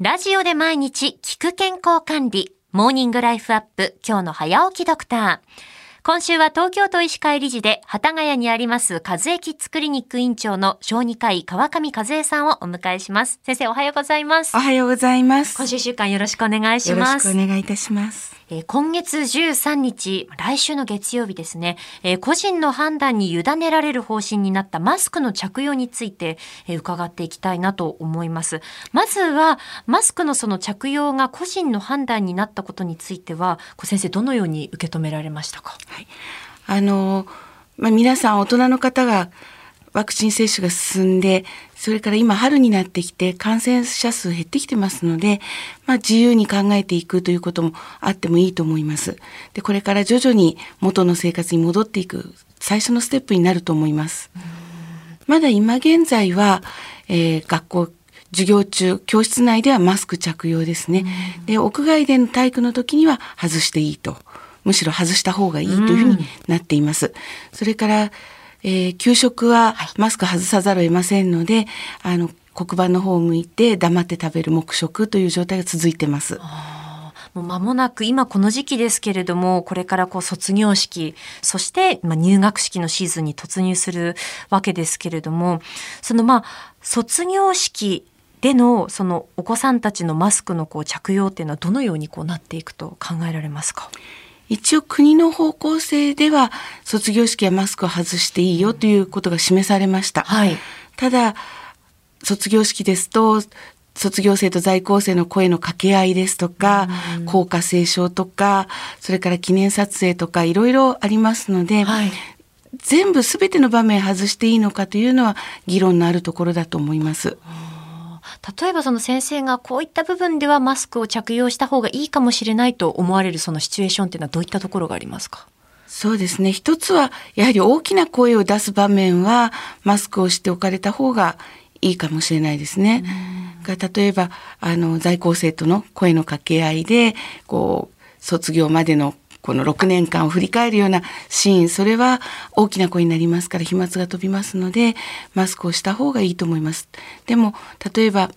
ラジオで毎日聞く健康管理、モーニングライフアップ、今日の早起きドクター。今週は東京都医師会理事で、幡ヶ谷にあります和江キッズクリニック院長の小児科医川上和江さんをお迎えします。先生おはようございます。おはようございます。今週週間よろしくお願いします。よろしくお願いいたします。え、今月13日、来週の月曜日ですね、え、個人の判断に委ねられる方針になったマスクの着用について、え、伺っていきたいなと思います。まずは、マスクのその着用が個人の判断になったことについては、先生どのように受け止められましたか？はい。あの、まあ、皆さん大人の方がワクチン接種が進んで、それから今春になってきて感染者数減ってきてますので、まあ自由に考えていくということもあってもいいと思います。で、これから徐々に元の生活に戻っていく最初のステップになると思います。まだ今現在は、えー、学校授業中、教室内ではマスク着用ですね。で、屋外での体育の時には外していいと。むしろ外した方がいいというふうになっています。それから、えー、給食はマスク外さざるを得ませんので、あの、黒板の方を向いて黙って食べる黙食という状態が続いてます。もう間もなく今この時期ですけれども、これからこう卒業式、そしてま入学式のシーズンに突入するわけですけれども、そのまあ卒業式でのそのお子さんたちのマスクのこう着用っていうのはどのようにこうなっていくと考えられますか？一応国の方向性では卒業式はマスクを外していいよということが示されました。はい、ただ卒業式ですと卒業生と在校生の声の掛け合いですとか、校歌斉唱とか、それから記念撮影とかいろいろありますので、はい、全部全ての場面外していいのかというのは議論のあるところだと思います。例えばその先生がこういった部分ではマスクを着用した方がいいかもしれないと思われるそのシチュエーションっていうのはどういったところがありますか？そうですね。一つは、やはり大きな声を出す場面は、マスクをしておかれた方がいいかもしれないですね。が例えば、あの、在校生との声の掛け合いで、こう、卒業までのこの6年間を振り返るようなシーン、それは大きな声になりますから飛沫が飛びますので、マスクをした方がいいと思います。でも、例えば、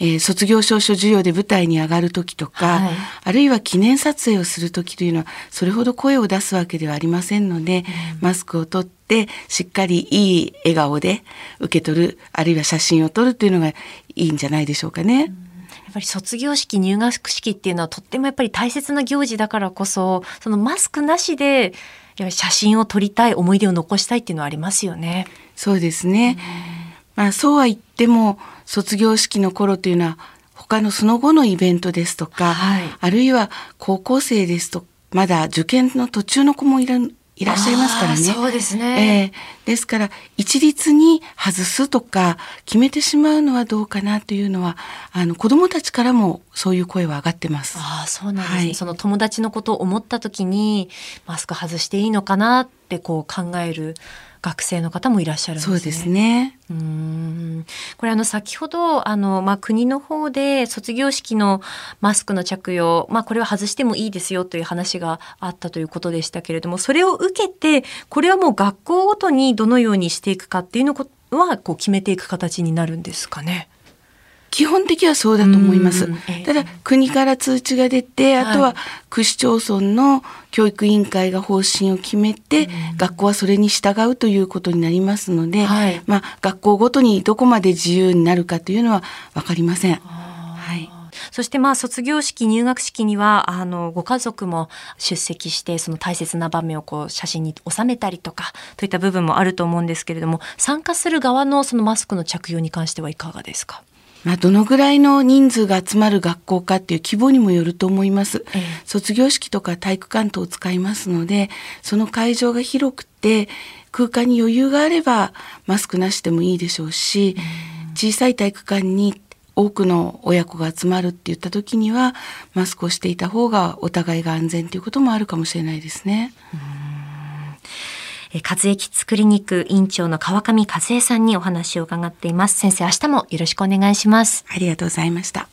えー、卒業証書授与で舞台に上がる時とか、はい、あるいは記念撮影をする時というのはそれほど声を出すわけではありませんので、うん、マスクを取ってしっかりいい笑顔で受け取るあるいは写真を撮るというのがいいんじゃないでしょうかね。うんやっぱり卒業式入学式っていうのはとってもやっぱり大切な行事だからこそそのマスクなしで写真を撮りたい思い出を残したいっていうのはありますよね。そうですね、まあ、そうは言っても卒業式の頃というのは他のその後のイベントですとか、はい、あるいは高校生ですとまだ受験の途中の子もいるいらっしゃいますからね。そうですね。えー、ですから、一律に外すとか、決めてしまうのはどうかなというのは、あの、子供たちからもそういう声は上がってます。ああ、そうなんですね、はい、その友達のことを思った時に、マスク外していいのかなってこう考える。学生の方もいらっしゃるんですね。そうですね。うんこれあの先ほどあのまあ国の方で卒業式のマスクの着用まあこれは外してもいいですよという話があったということでしたけれどもそれを受けてこれはもう学校ごとにどのようにしていくかっていうのはこう決めていく形になるんですかね？基本的はそうだと思います。ただ国から通知が出て、あとは区市町村の教育委員会が方針を決めて、学校はそれに従うということになりますので、はい、まあ学校ごとにどこまで自由になるかというのは分かりません。はい。そしてまあ卒業式入学式にはあのご家族も出席してその大切な場面をこう写真に収めたりとかといった部分もあると思うんですけれども参加する側のそのマスクの着用に関してはいかがですか？まあ、どのぐらいの人数が集まる学校かっていう規模にもよると思います。ええ、卒業式とか体育館等を使いますので、その会場が広くて、空間に余裕があればマスクなしでもいいでしょうし、小さい体育館に多くの親子が集まるって言った時には、マスクをしていた方がお互いが安全ということもあるかもしれないですね。和江キッズクリニック院長の川上和恵さんにお話を伺っています。先生、明日もよろしくお願いします。ありがとうございました。